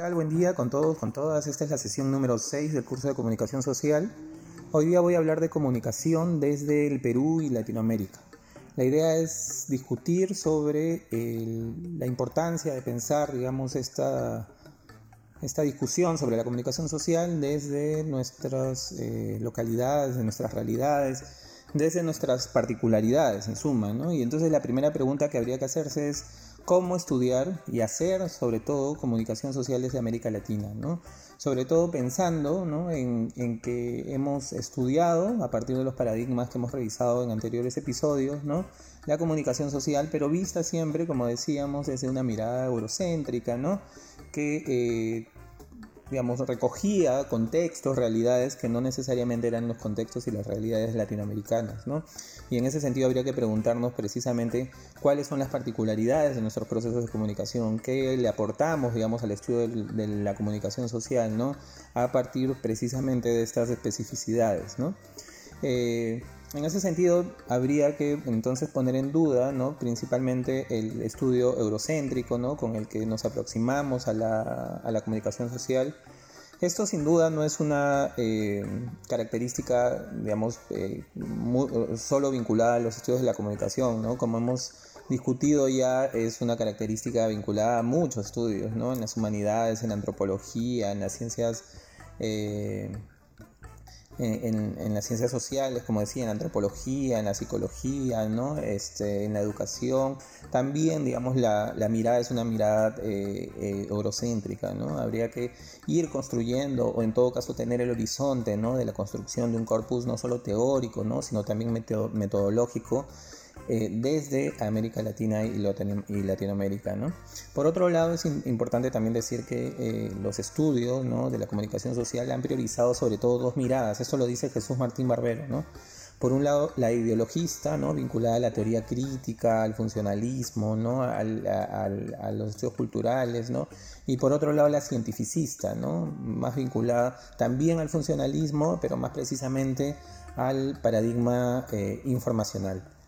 Buen día con todos, con todas. Esta es la sesión número 6 del curso de comunicación social. Hoy día voy a hablar de comunicación desde el Perú y Latinoamérica. La idea es discutir sobre la importancia de pensar, digamos, esta, esta discusión sobre la comunicación social desde nuestras eh, localidades, de nuestras realidades, desde nuestras particularidades, en suma, ¿no? Y entonces la primera pregunta que habría que hacerse es cómo estudiar y hacer, sobre todo, comunicación social desde América Latina, ¿no? Sobre todo pensando ¿no? en, en, que hemos estudiado, a partir de los paradigmas que hemos revisado en anteriores episodios, ¿no? la comunicación social, pero vista siempre, como decíamos, desde una mirada eurocéntrica, ¿no? que eh, digamos, recogía contextos, realidades que no necesariamente eran los contextos y las realidades latinoamericanas, ¿no? Y en ese sentido habría que preguntarnos precisamente cuáles son las particularidades de nuestros procesos de comunicación, qué le aportamos, digamos, al estudio de la comunicación social, ¿no? A partir precisamente de estas especificidades, ¿no? Eh, en ese sentido, habría que entonces poner en duda, ¿no? principalmente el estudio eurocéntrico, ¿no? con el que nos aproximamos a la, a la comunicación social. Esto sin duda no es una eh, característica, digamos, eh, solo vinculada a los estudios de la comunicación, ¿no? Como hemos discutido ya, es una característica vinculada a muchos estudios, ¿no? En las humanidades, en la antropología, en las ciencias eh, en, las ciencias sociales, como decía, en la antropología, en la psicología, ¿no? este, en la educación. También, digamos, la, la mirada es una mirada eh, eh, eurocéntrica, ¿no? Habría que ir construyendo, o en todo caso tener el horizonte, ¿no? De la construcción de un corpus no solo teórico, ¿no? Sino también metodológico eh, desde América Latina y, Latinoamérica. ¿no? Por otro lado, es importante también decir que eh, los estudios de la comunicación social han priorizado sobre todo dos miradas. Esto lo dice Jesús Martín Barbero. Por un lado, la ideologista, vinculada a la teoría crítica, al funcionalismo, a los estudios culturales, y por otro lado, la cientificista, más vinculada también al funcionalismo, pero más precisamente al paradigma eh, informacional.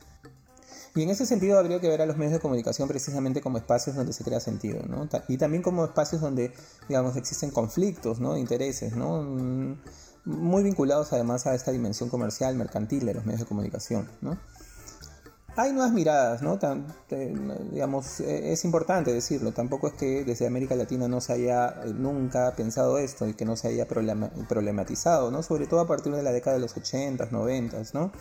Y en ese sentido habría que ver a los medios de comunicación precisamente como espacios donde se crea sentido, ¿no? Y también como espacios donde, digamos, existen conflictos, ¿no? Intereses, ¿no? Mm, muy vinculados además a esta dimensión comercial, mercantil de los medios de comunicación, ¿no? Hay nuevas miradas, ¿no? digamos, e, es importante decirlo, tampoco es que desde América Latina no se haya eh, nunca pensado esto y que no se haya problematizado, ¿no? Sobre todo a partir de la década de los 80, 90, ¿no?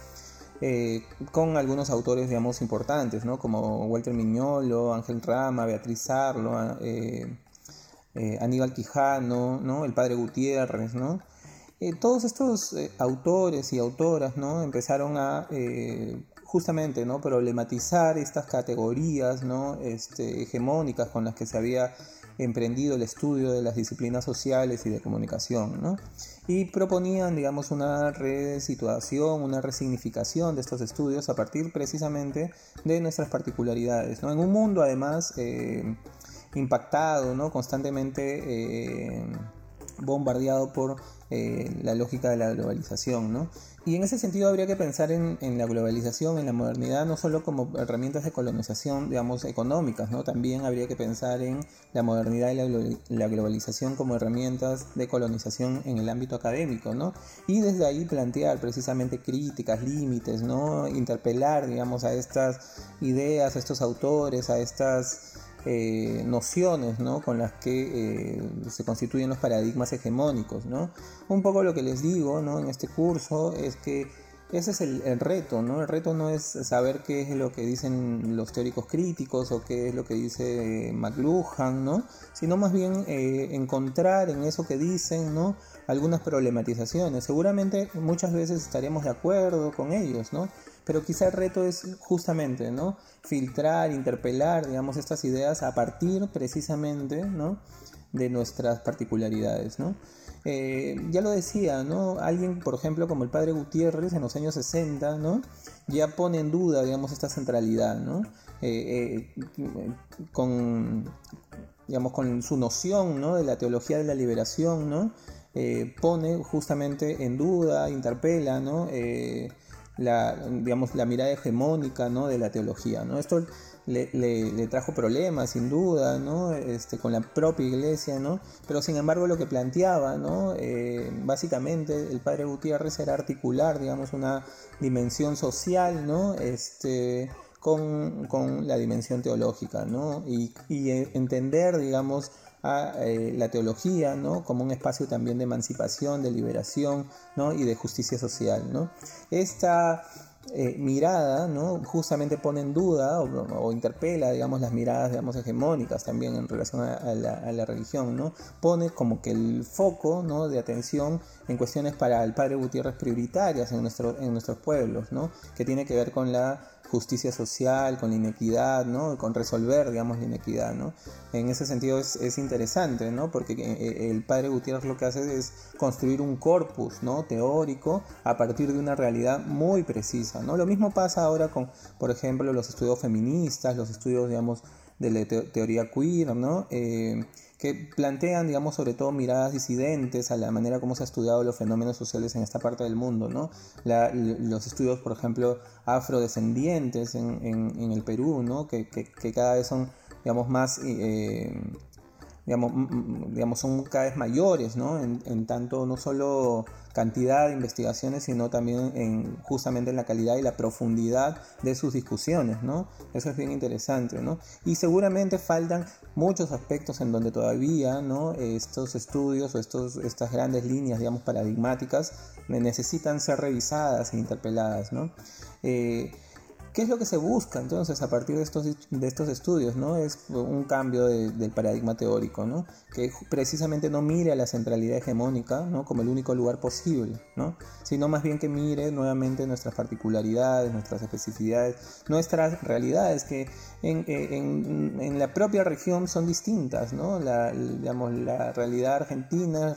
Eh, con algunos autores, digamos, importantes, ¿no? Como Walter Miñolo, Ángel Rama, Beatriz Arlo, eh, eh, Aníbal Quijano, ¿no? El padre Gutiérrez, ¿no? todos estos autores y autoras, ¿no? Empezaron a justamente, ¿no? Problematizar estas categorías, ¿no? Este, hegemónicas con las que se había emprendido el estudio de las disciplinas sociales y de comunicación, ¿no? Y proponían, digamos, una resituación, una resignificación de estos estudios a partir precisamente de nuestras particularidades, ¿no? En un mundo, además, eh, impactado, ¿no? Constantemente eh, bombardeado por eh, la lógica de la globalización, ¿no? Y en ese sentido habría que pensar en, la globalización, en la modernidad, no solo como herramientas de colonización, digamos, económicas, ¿no? También habría que pensar en la modernidad y la, globalización como herramientas de colonización en el ámbito académico, ¿no? Y desde ahí plantear precisamente críticas, límites, ¿no? Interpelar, digamos, a estas ideas, a estos autores, a estas eh, nociones ¿no? con las que eh, se constituyen los paradigmas hegemónicos. ¿no? Un poco lo que les digo ¿no? en este curso es que ese es el, reto, ¿no? El reto no es saber qué es lo que dicen los teóricos críticos o qué es lo que dice McLuhan, ¿no? Sino más bien eh, encontrar en eso que dicen, ¿no? Algunas problematizaciones. Seguramente muchas veces estaremos de acuerdo con ellos, ¿no? Pero quizá el reto es justamente, ¿no? Filtrar, interpelar, digamos, estas ideas a partir precisamente, ¿no? De nuestras particularidades, ¿no? Eh, ya lo decía, ¿no? Alguien, por ejemplo, como el padre Gutiérrez en los años 60, ¿no? Ya pone en duda, digamos, esta centralidad, ¿no? Eh, eh, con, digamos, con su noción, ¿no? De la teología de la liberación, ¿no? pone justamente en duda, interpela, ¿no? la, digamos, la mirada hegemónica ¿no? de la teología. ¿no? Esto le, trajo problemas, sin duda, ¿no? este, con la propia iglesia, ¿no? pero sin embargo lo que planteaba, ¿no? Eh, básicamente el padre Gutiérrez era articular digamos, una dimensión social ¿no? este, con, la dimensión teológica ¿no? y, entender digamos, a eh, la teología ¿no? como un espacio también de emancipación, de liberación ¿no? y de justicia social. ¿no? Esta eh, mirada ¿no? justamente pone en duda o, interpela digamos, las miradas digamos, hegemónicas también en relación a, la, religión. ¿no? Pone como que el foco ¿no? de atención en cuestiones para el padre Gutiérrez prioritarias en, nuestro, en nuestros pueblos, ¿no? que tiene que ver con la justicia social, con la inequidad, ¿no? con resolver, digamos, la inequidad. ¿no? En ese sentido es, es interesante, ¿no? porque eh, eh, el padre Gutiérrez lo que hace es construir un corpus ¿no? teórico a partir de una realidad muy precisa. ¿no? Lo mismo pasa ahora con, por ejemplo, los estudios feministas, los estudios, digamos, de la teoría queer, ¿no? Eh, que plantean, digamos, sobre todo miradas disidentes a la manera como se ha estudiado los fenómenos sociales en esta parte del mundo, ¿no? los estudios, por ejemplo, afrodescendientes en, en, el Perú, ¿no? Que, que, cada vez son, digamos, más... Eh, digamos, digamos, son cada vez mayores, ¿no? En, en, tanto no solo cantidad de investigaciones, sino también en, justamente en la calidad y la profundidad de sus discusiones, ¿no? Eso es bien interesante, ¿no? Y seguramente faltan muchos aspectos en donde todavía, ¿no? Estos estudios o estos, estas grandes líneas, digamos, paradigmáticas necesitan ser revisadas e interpeladas, ¿no? Eh, ¿Qué es lo que se busca entonces a partir de estos, de estos estudios? ¿no? Es un cambio del paradigma teórico, ¿no? que precisamente no mire a la centralidad hegemónica ¿no? como el único lugar posible, ¿no? sino más bien que mire nuevamente nuestras particularidades, nuestras especificidades, nuestras realidades que en, en, en la propia región son distintas. ¿no? La, digamos, la realidad argentina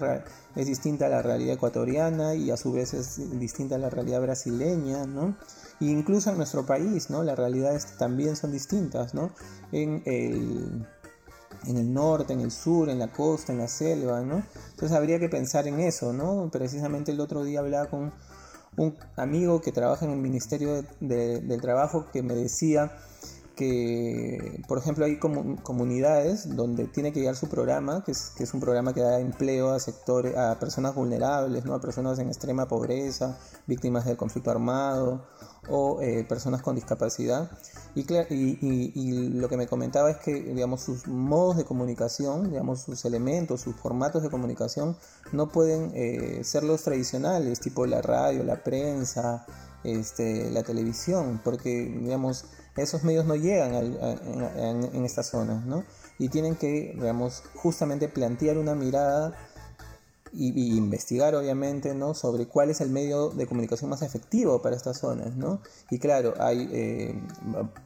es distinta a la realidad ecuatoriana y a su vez es distinta a la realidad brasileña. ¿no? Incluso en nuestro país, ¿no? Las realidades también son distintas, ¿no? En el, en el norte, en el sur, en la costa, en la selva, ¿no? Entonces habría que pensar en eso, ¿no? Precisamente el otro día hablaba con un amigo que trabaja en el Ministerio del Trabajo que me decía que, por ejemplo, hay comunidades donde tiene que llegar su programa, que es, un programa que da empleo a sectores, a personas vulnerables, ¿no? a personas en extrema pobreza, víctimas del conflicto armado o eh, personas con discapacidad. Y, lo que me comentaba es que digamos, sus modos de comunicación, digamos, sus elementos, sus formatos de comunicación no pueden eh, ser los tradicionales, tipo la radio, la prensa, este, la televisión, porque digamos, esos medios no llegan en, estas zonas, ¿no? Y tienen que, digamos, justamente plantear una mirada y, investigar, obviamente, ¿no? Sobre cuál es el medio de comunicación más efectivo para estas zonas, ¿no? Y claro, hay, eh,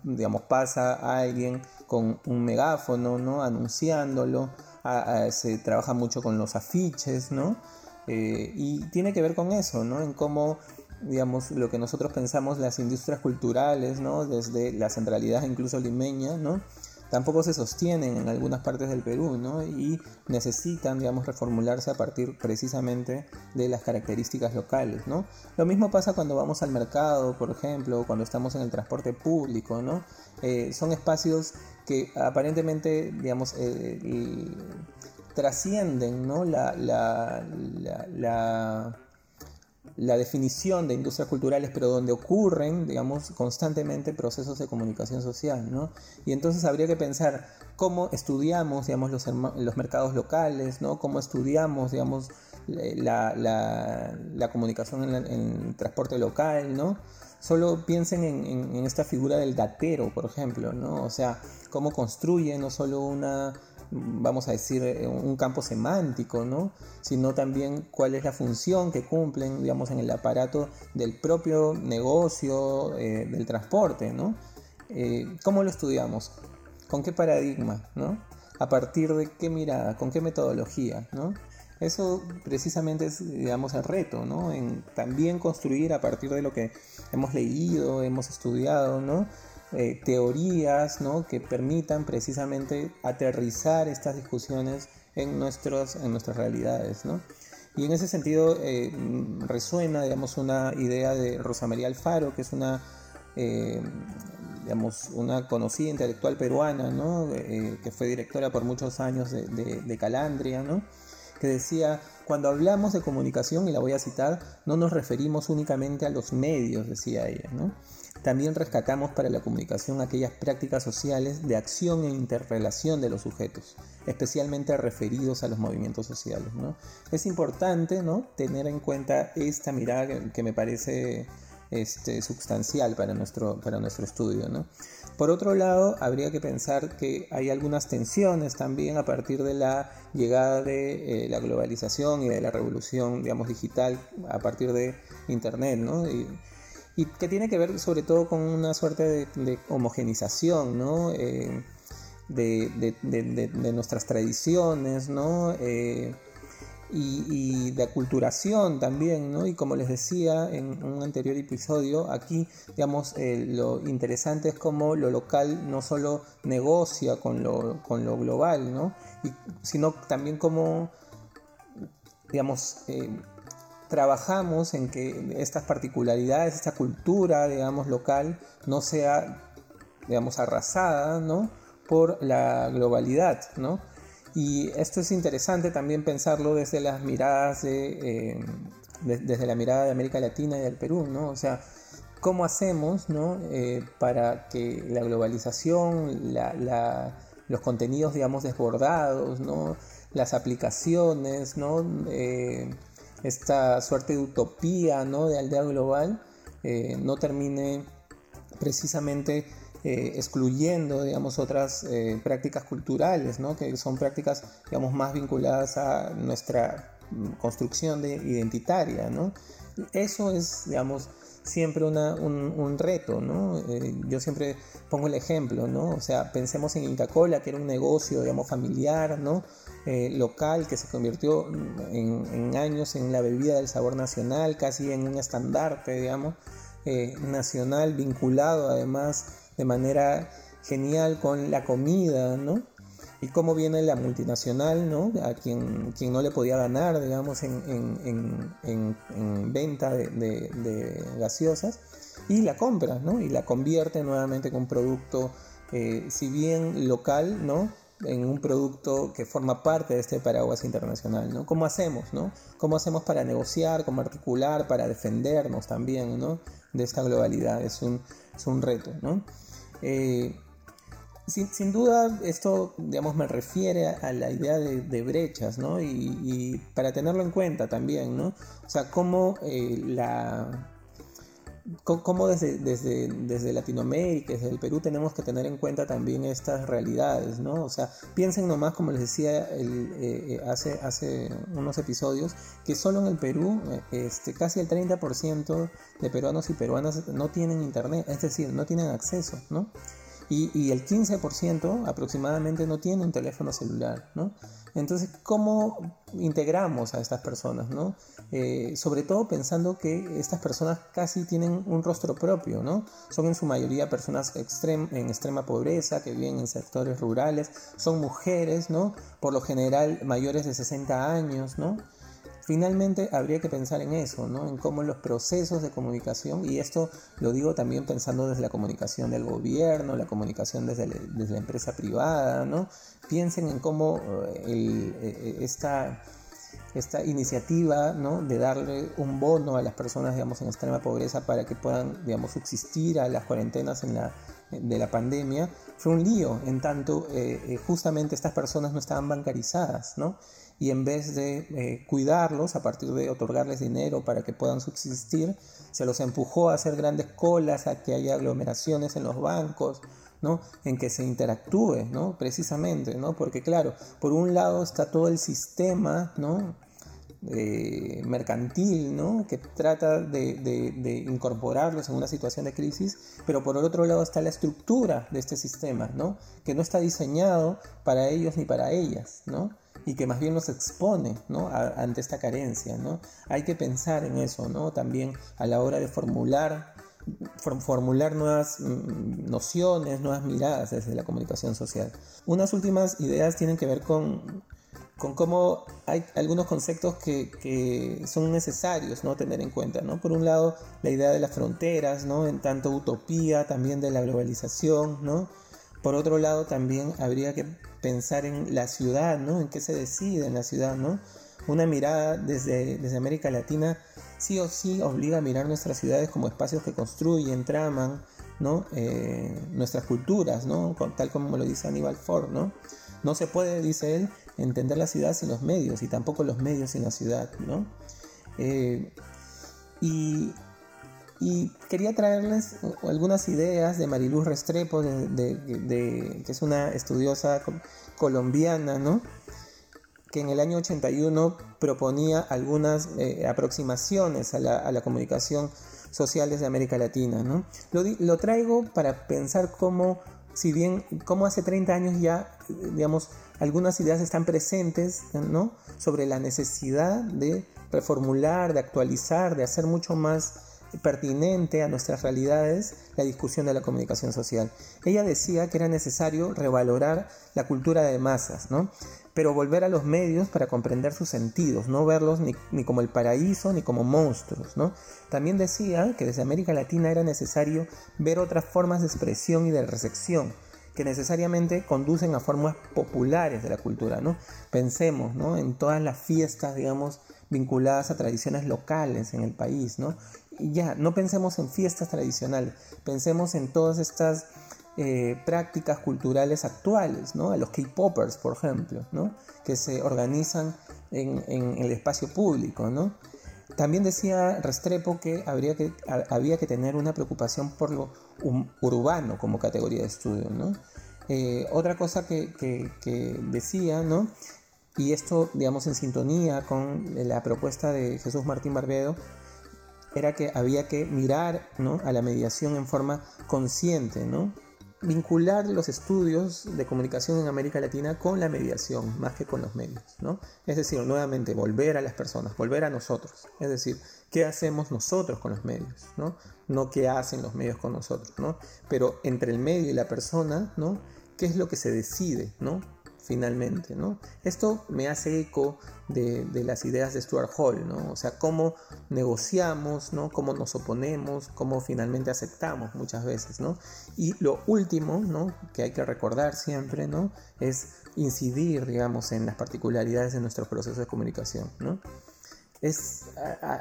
digamos, pasa alguien con un megáfono, ¿no? Anunciándolo, se trabaja mucho con los afiches, ¿no? Eh, y tiene que ver con eso, ¿no? En cómo digamos, lo que nosotros pensamos las industrias culturales, ¿no? Desde la centralidad incluso limeña, ¿no? Tampoco se sostienen en algunas partes del Perú, ¿no? Y necesitan, digamos, reformularse a partir precisamente de las características locales, ¿no? Lo mismo pasa cuando vamos al mercado, por ejemplo, cuando estamos en el transporte público, ¿no? Eh, son espacios que aparentemente, digamos, eh, trascienden, ¿no? la, la la definición de industrias culturales, pero donde ocurren, digamos, constantemente procesos de comunicación social, ¿no? Y entonces habría que pensar cómo estudiamos, digamos, los, mercados locales, ¿no? Cómo estudiamos, digamos, la, la, comunicación en, el transporte local, ¿no? Solo piensen en, en, esta figura del datero, por ejemplo, ¿no? O sea, cómo construye no solo una vamos a decir, eh, un campo semántico, ¿no? sino también cuál es la función que cumplen, digamos, en el aparato del propio negocio eh, del transporte, ¿no? Eh, ¿Cómo lo estudiamos? ¿Con qué paradigma? ¿no? ¿A partir de qué mirada? ¿Con qué metodología? ¿no? Eso precisamente es, digamos, el reto, ¿no? En también construir a partir de lo que hemos leído, hemos estudiado, ¿no? Eh, teorías ¿no? que permitan precisamente aterrizar estas discusiones en, nuestros, en nuestras realidades. ¿no? Y en ese sentido eh, resuena, digamos, una idea de Rosa María Alfaro, que es una, eh, digamos, una conocida intelectual peruana, ¿no? Eh, que fue directora por muchos años de, de Calandria, ¿no? que decía, cuando hablamos de comunicación, y la voy a citar, no nos referimos únicamente a los medios, decía ella, ¿no? También rescatamos para la comunicación aquellas prácticas sociales de acción e interrelación de los sujetos, especialmente referidos a los movimientos sociales. ¿no? Es importante ¿no? tener en cuenta esta mirada que me parece este, sustancial para nuestro, para nuestro estudio. ¿no? Por otro lado, habría que pensar que hay algunas tensiones también a partir de la llegada de eh, la globalización y de la revolución digamos, digital a partir de Internet. ¿no? Que tiene que ver sobre todo con una suerte de, homogenización, ¿no? Eh, de, nuestras tradiciones, ¿no? Eh, y, de aculturación también, ¿no? Y como les decía en un anterior episodio, aquí, digamos, eh, lo interesante es cómo lo local no solo negocia con lo, con lo global, ¿no? Y, sino también cómo, digamos, trabajamos en que estas particularidades, esta cultura, digamos, local, no sea, digamos, arrasada, ¿no? Por la globalidad, ¿no? Y esto es interesante también pensarlo desde las miradas de, eh, desde la mirada de América Latina y del Perú, ¿no? O sea, ¿cómo hacemos, ¿no? Eh, para que la globalización, los contenidos, digamos, desbordados, ¿no? Las aplicaciones, ¿no? Eh, esta suerte de utopía ¿no? de aldea global eh, no termine precisamente eh, excluyendo digamos, otras eh, prácticas culturales, ¿no? que son prácticas digamos, más vinculadas a nuestra mm, construcción de identitaria. ¿no? Eso es digamos, siempre una, un, reto, ¿no? Eh, yo siempre pongo el ejemplo, ¿no? O sea, pensemos en Inca Cola, que era un negocio, digamos, familiar, ¿no? Eh, local, que se convirtió en, años en la bebida del sabor nacional, casi en un estandarte, digamos, eh, nacional, vinculado además de manera genial con la comida, ¿no? Y cómo viene la multinacional, ¿no? A quien, quien no le podía ganar, digamos, en, venta de, gaseosas, y la compra, ¿no? Y la convierte nuevamente en un producto, eh, si bien local, ¿no? En un producto que forma parte de este paraguas internacional, ¿no? ¿Cómo hacemos, ¿no? ¿Cómo hacemos para negociar, cómo articular, para defendernos también, ¿no? De esta globalidad, es un, es un reto, ¿no? Eh, sin, duda, esto, digamos, me refiere a, la idea de, brechas, ¿no? Y, para tenerlo en cuenta también, ¿no? O sea, cómo eh, la... Cómo desde, desde, desde, Latinoamérica, desde el Perú, tenemos que tener en cuenta también estas realidades, ¿no? O sea, piensen nomás, como les decía el, eh, eh, hace, hace unos episodios, que solo en el Perú este, casi el 30% de peruanos y peruanas no tienen internet, es decir, no tienen acceso, ¿no? Y, el 15% aproximadamente no tiene un teléfono celular, ¿no? Entonces, ¿cómo integramos a estas personas, ¿no? Eh, sobre todo pensando que estas personas casi tienen un rostro propio, ¿no? Son en su mayoría personas en extrema pobreza, que viven en sectores rurales, son mujeres, ¿no? Por lo general mayores de 60 años, ¿no? Finalmente habría que pensar en eso, ¿no? en cómo los procesos de comunicación, y esto lo digo también pensando desde la comunicación del gobierno, la comunicación desde, la empresa privada, ¿no? piensen en cómo eh, eh, esta, esta iniciativa ¿no? de darle un bono a las personas digamos, en extrema pobreza para que puedan digamos, subsistir a las cuarentenas en la, de la pandemia fue un lío, en tanto eh, justamente estas personas no estaban bancarizadas, ¿no? Y en vez de eh, cuidarlos a partir de otorgarles dinero para que puedan subsistir, se los empujó a hacer grandes colas, a que haya aglomeraciones en los bancos, ¿no? en que se interactúe, ¿no? precisamente, ¿no? porque claro, por un lado está todo el sistema ¿no? Eh, mercantil, ¿no? que trata de, de, incorporarlos en una situación de crisis, pero por el otro lado está la estructura de este sistema, ¿no? que no está diseñado para ellos ni para ellas. ¿no? Y que más bien nos expone ante esta carencia. Hay que pensar en eso ¿no? también a la hora de formular, formular nuevas mm, nociones, nuevas miradas desde la comunicación social. Unas últimas ideas tienen que ver con, con cómo hay algunos conceptos que, son necesarios ¿no? tener en cuenta. Por un lado, la idea de las fronteras, en tanto utopía también de la globalización. Por otro lado, también habría que pensar en la ciudad, ¿no? en qué se decide en la ciudad. ¿no? Una mirada desde, desde América Latina sí o sí obliga a mirar nuestras ciudades como espacios que construyen, traman ¿no? Eh, nuestras culturas, ¿no? tal como lo dice Aníbal Ford. ¿no? no se puede, dice él, entender la ciudad sin los medios y tampoco los medios sin la ciudad, ¿no? Eh, y, quería traerles algunas ideas de Mariluz Restrepo, de, que es una estudiosa colombiana, ¿no? que en el año 81 proponía algunas eh, aproximaciones a la, comunicación social desde América Latina. ¿no? Lo, lo, traigo para pensar cómo, si bien, cómo hace 30 años ya, digamos, algunas ideas están presentes ¿no? sobre la necesidad de reformular, de actualizar, de hacer mucho más pertinente a nuestras realidades la discusión de la comunicación social. Ella decía que era necesario revalorar la cultura de masas, ¿no? pero volver a los medios para comprender sus sentidos, no verlos ni, ni, como el paraíso ni como monstruos. ¿no? También decía que desde América Latina era necesario ver otras formas de expresión y de recepción que necesariamente conducen a formas populares de la cultura, ¿no? Pensemos, ¿no? En todas las fiestas, digamos, vinculadas a tradiciones locales en el país, ¿no? Ya, no pensemos en fiestas tradicionales, pensemos en todas estas eh, prácticas culturales actuales, ¿no? A los K-Poppers, por ejemplo, ¿no? Que se organizan en, en el espacio público, ¿no? También decía Restrepo que, habría que había que tener una preocupación por lo urbano como categoría de estudio. ¿no? Eh, otra cosa que, que, decía, ¿no? y esto digamos en sintonía con la propuesta de Jesús Martín Barbedo, era que había que mirar ¿no? a la mediación en forma consciente, ¿no? vincular los estudios de comunicación en América Latina con la mediación, más que con los medios, ¿no? Es decir, nuevamente volver a las personas, volver a nosotros, es decir, qué hacemos nosotros con los medios, ¿no? No qué hacen los medios con nosotros, ¿no? Pero entre el medio y la persona, ¿no? ¿Qué es lo que se decide, ¿no? Finalmente, ¿no? Esto me hace eco de, las ideas de Stuart Hall, ¿no? O sea, cómo negociamos, ¿no? Cómo nos oponemos, cómo finalmente aceptamos muchas veces, ¿no? Y lo último, ¿no? Que hay que recordar siempre, ¿no? Es incidir, digamos, en las particularidades de nuestros procesos de comunicación, ¿no? Es,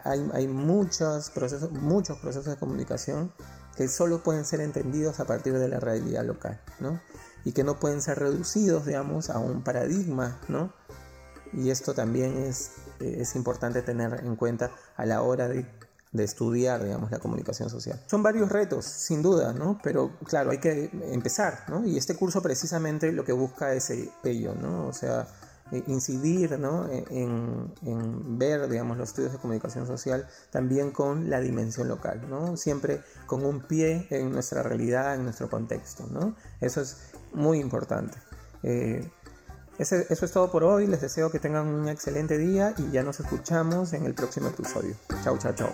hay, hay muchos, procesos, muchos procesos de comunicación que solo pueden ser entendidos a partir de la realidad local, ¿no? Y que no pueden ser reducidos, digamos, a un paradigma, ¿no? Y esto también es, es importante tener en cuenta a la hora de, de, estudiar, digamos, la comunicación social. Son varios retos, sin duda, ¿no? Pero claro, hay que empezar, ¿no? Y este curso precisamente lo que busca es ello, ¿no? O sea, eh, incidir ¿no? E, en, en, ver digamos, los estudios de comunicación social también con la dimensión local, ¿no? siempre con un pie en nuestra realidad, en nuestro contexto. ¿no? Eso es muy importante. Eh, eso es todo por hoy, les deseo que tengan un excelente día y ya nos escuchamos en el próximo episodio. Chao, chao, chao.